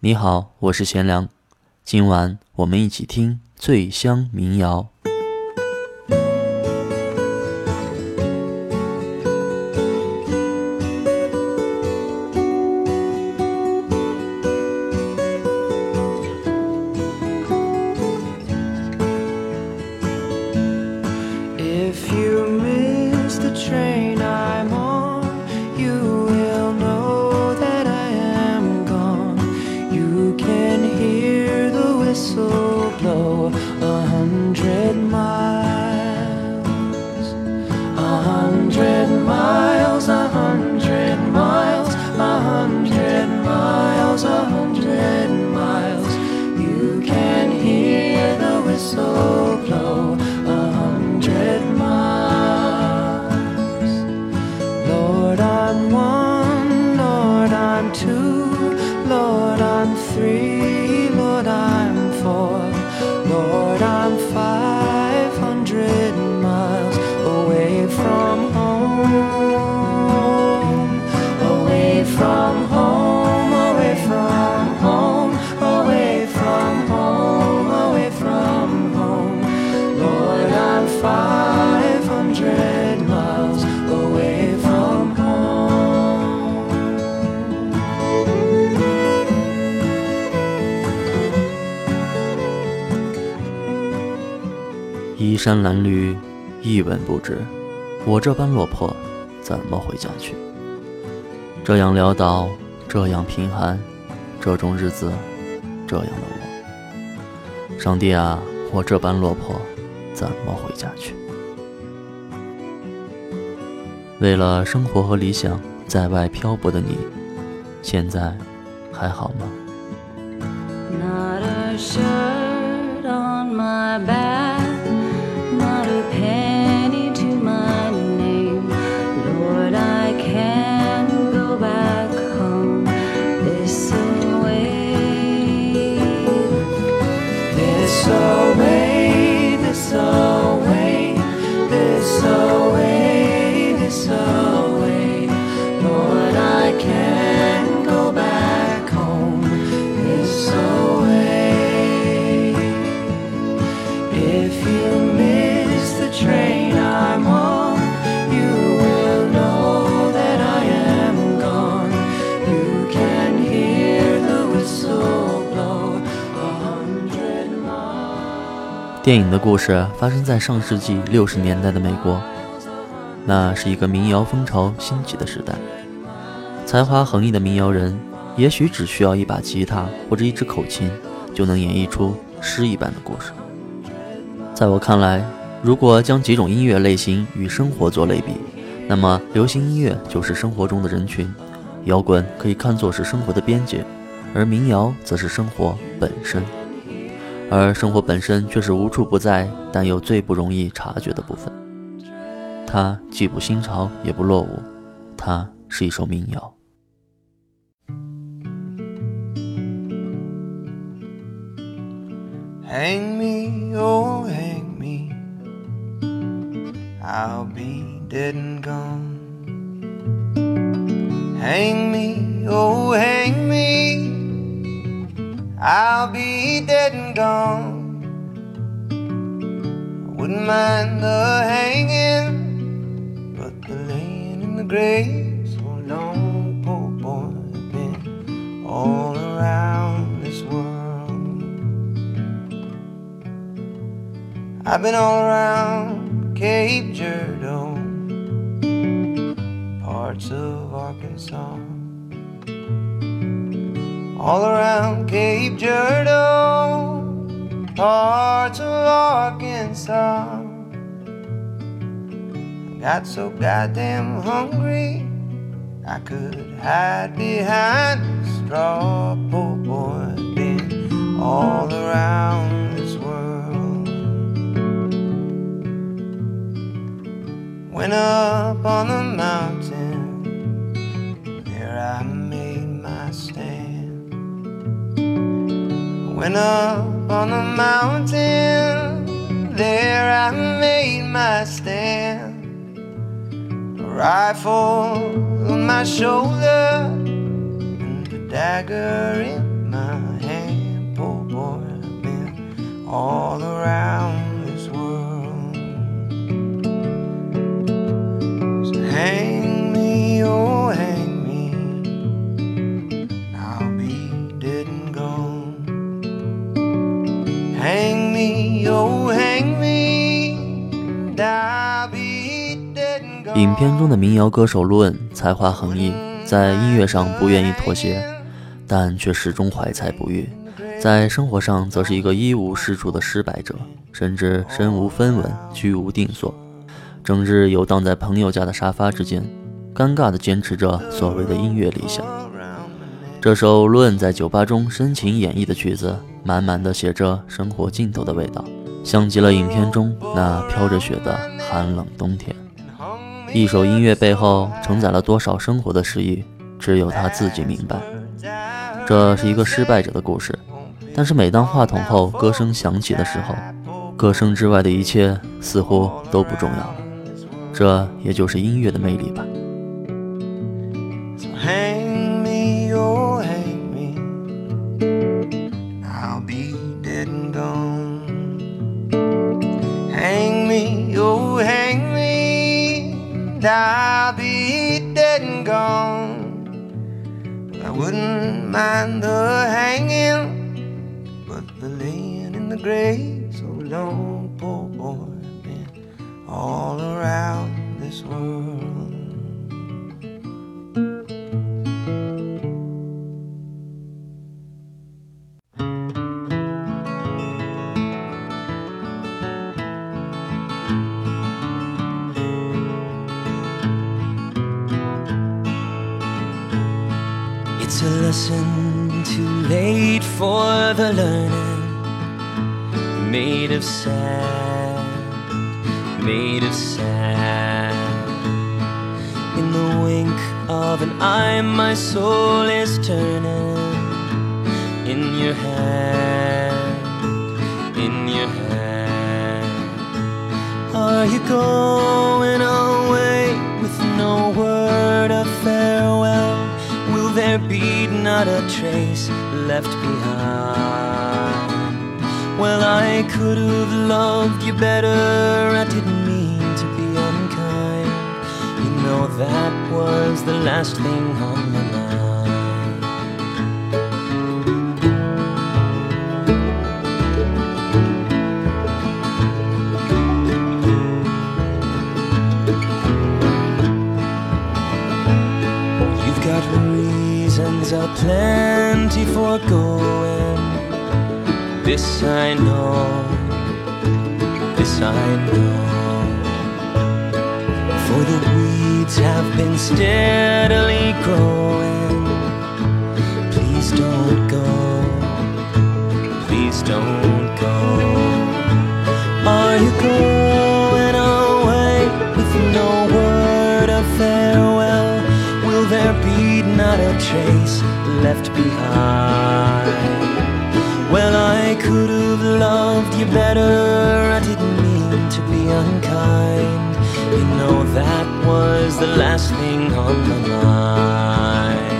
你好，我是贤良，今晚我们一起听醉乡民谣。衣衫褴褛，一文不值。我这般落魄，怎么回家去？这样潦倒，这样贫寒，这种日子，这样的我。上帝啊，我这般落魄，怎么回家去？为了生活和理想，在外漂泊的你，现在还好吗？Not a shirt on my back.？电影的故事发生在上世纪六十年代的美国，那是一个民谣风潮兴起的时代。才华横溢的民谣人，也许只需要一把吉他或者一支口琴，就能演绎出诗一般的故事。在我看来，如果将几种音乐类型与生活做类比，那么流行音乐就是生活中的人群，摇滚可以看作是生活的边界，而民谣则是生活本身。而生活本身却是无处不在，但又最不容易察觉的部分。它既不新潮，也不落伍，它是一首民谣。I'll be dead and gone. I wouldn't mind the hanging, but the laying in the grave so long, poor boy, I've been all around this world. I've been all around Cape Girardeau, parts of Arkansas all around Cape Girardeau, parts of Arkansas. Got so goddamn hungry, I could hide behind a straw. Poor boy, been all around this world. Went up on the mountain Went up on the mountain, there I made my stand. A rifle on my shoulder, and a dagger in my hand. Poor boy, I've been all around this world. So hang 影片中的民谣歌手卢恩才华横溢，在音乐上不愿意妥协，但却始终怀才不遇；在生活上则是一个一无是处的失败者，甚至身无分文，居无定所，整日游荡在朋友家的沙发之间，尴尬地坚持着所谓的音乐理想。这首卢恩在酒吧中深情演绎的曲子，满满的写着生活尽头的味道，像极了影片中那飘着雪的寒冷冬天。一首音乐背后承载了多少生活的诗意，只有他自己明白。这是一个失败者的故事，但是每当话筒后歌声响起的时候，歌声之外的一切似乎都不重要了。这也就是音乐的魅力吧。All around this world. It's a lesson too late for the learning. Made of sand, made of sand. In the wink of an eye, my soul is turning. In your hand, in your hand. Are you going away with no word of farewell? Will there be not a trace left behind. Well, I could have loved you better, I didn't that was the last thing on my mind. You've got reasons aplenty for going. This I know, this I know. For the have been steadily growing. Please don't go, please don't go. Are you going away with no word of farewell? Will there be not a trace left behind? Well, I could have loved you better. I didn't mean to be unkind. You know, that was the last thing on my mind.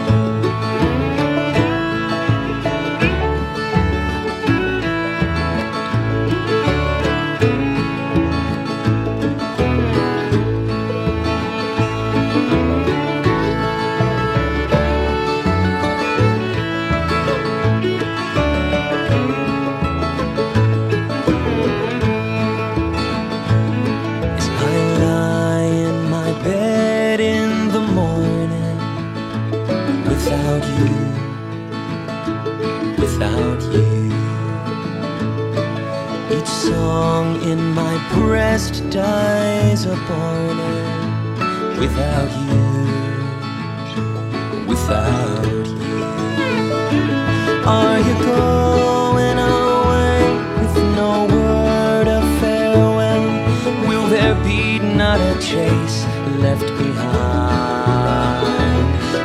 There not a trace left behind?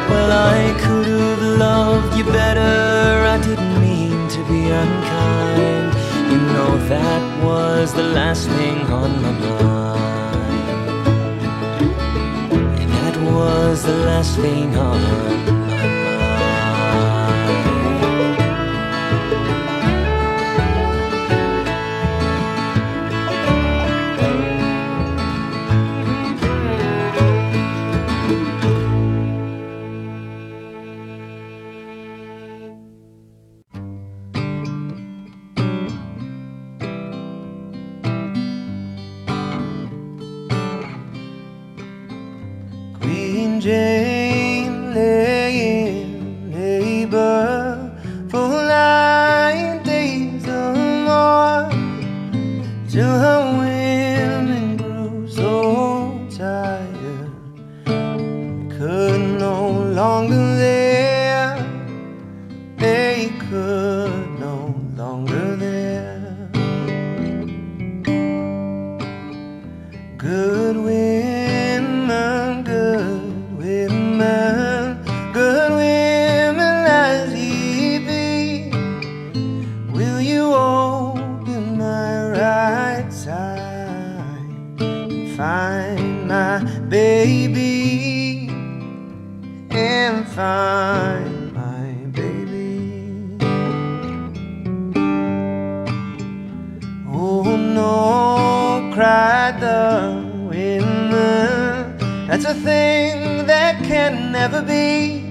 Well, I could have loved you better. I didn't mean to be unkind. You know, that was the last thing on my mind. That was the last thing on my can never be.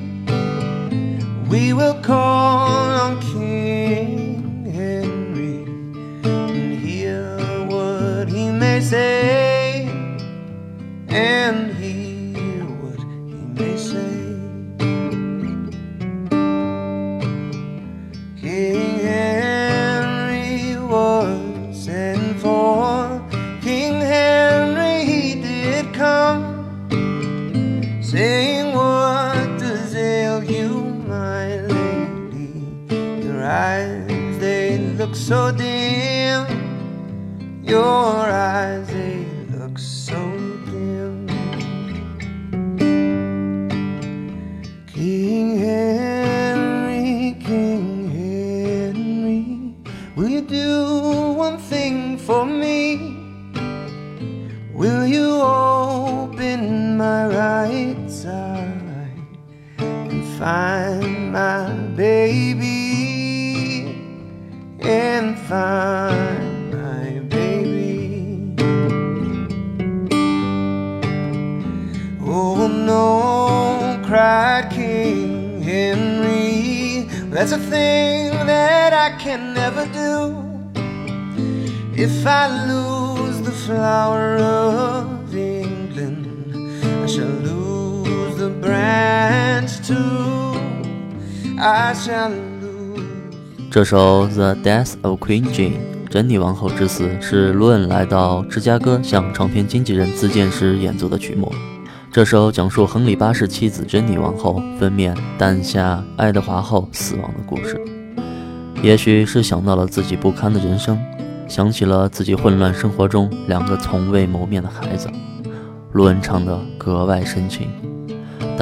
We will call on King Henry and hear what he may say, and look so dim. Your eyes, they look so dim. King Henry, King Henry, will you do one thing for me? Will you open my right side and find my baby and find my baby? Oh no, cried King Henry, that's a thing that I can never do. If I lose the flower of England, I shall lose the branch too. I shall. 这首《The Death of Queen Jane》珍妮王后之死是卢恩来到芝加哥向唱片经纪人自荐时演奏的曲目。这首讲述亨利八世妻子珍妮王后分娩诞下爱德华后死亡的故事。也许是想到了自己不堪的人生，想起了自己混乱生活中两个从未谋面的孩子，卢恩唱得格外深情。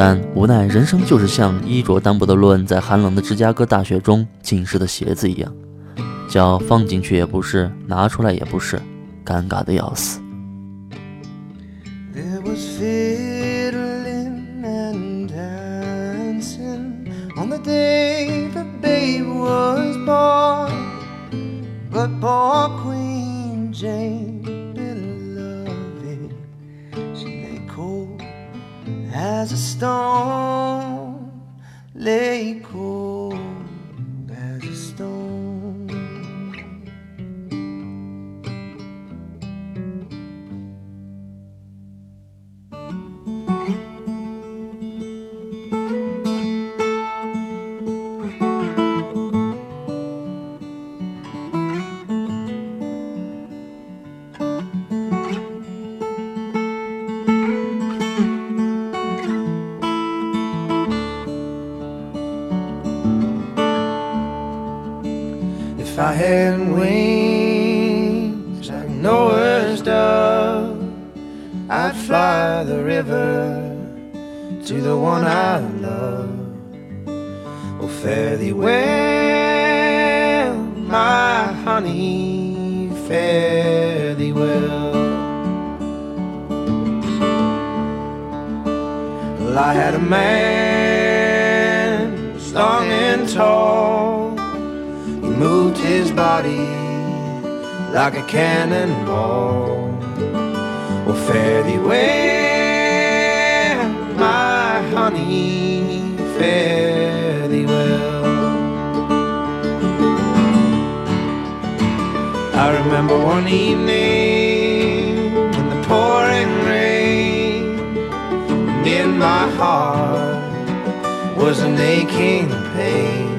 但无奈，人生就是像衣着单薄的卢恩在寒冷的芝加哥大雪中浸湿的鞋子一样，脚放进去也不是，拿出来也不是，尴尬的要死。As a stone, lay cold had wings like Noah's dove, I'd fly the river to the one I love. Oh, fare thee well, my honey, fare thee well. Well, I had a man, strong and tall. His body like a cannonball. Well, fare thee well, my honey, fare thee well. I remember one evening in the pouring rain, and my heart was an aching pain.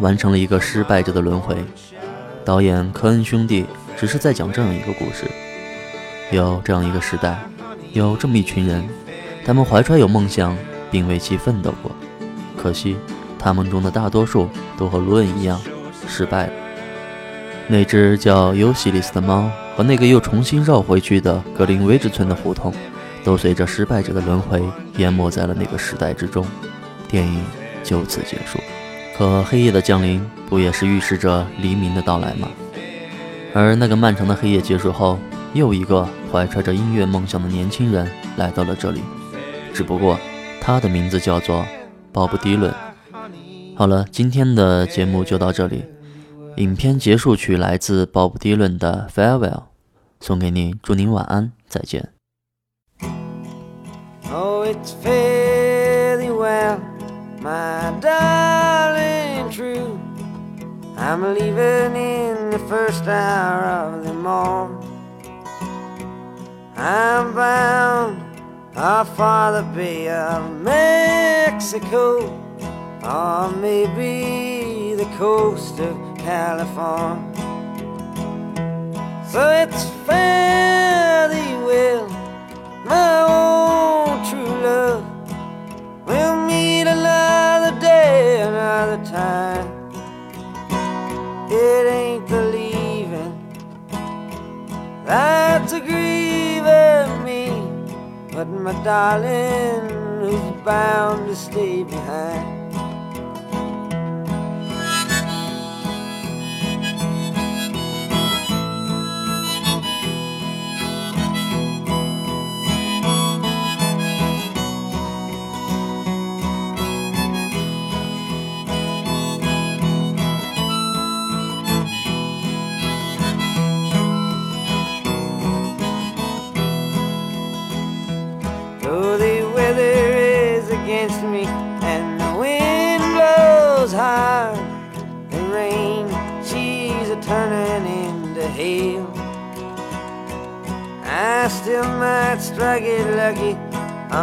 完成了一个失败者的轮回。导演科恩兄弟只是在讲这样一个故事：有这样一个时代，有这么一群人，他们怀揣有梦想，并为其奋斗过。可惜，他们中的大多数都和卢恩一样失败了。那只叫尤西里斯的猫和那个又重新绕回去的格林威治村的胡同，都随着失败者的轮回淹没在了那个时代之中。电影就此结束。可黑夜的降临不也是预示着黎明的到来吗？而那个漫长的黑夜结束后，又一个怀揣着音乐梦想的年轻人来到了这里，只不过他的名字叫做鲍勃迪伦。好了，今天的节目就到这里。影片结束曲来自鲍勃迪伦的《Farewell》，送给您，祝您晚安，再见。Oh, it's I'm leaving in the first hour of the morn. I'm bound off for the Bay of Mexico, or maybe the coast of California. So it's fairly well my own true love. We'll meet another day, another time. My darling, who's bound to stay behind.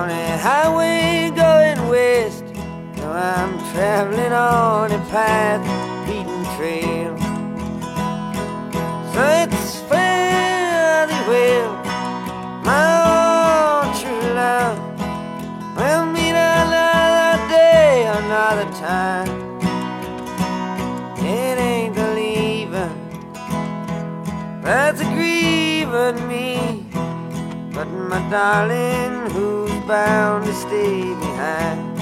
On a highway going west. Though I'm traveling on a path beaten trail. So it's fairly well, my true love. We'll meet another day, another time. It ain't the leaving that's grieving me, but my darling, who's bound to stay behind.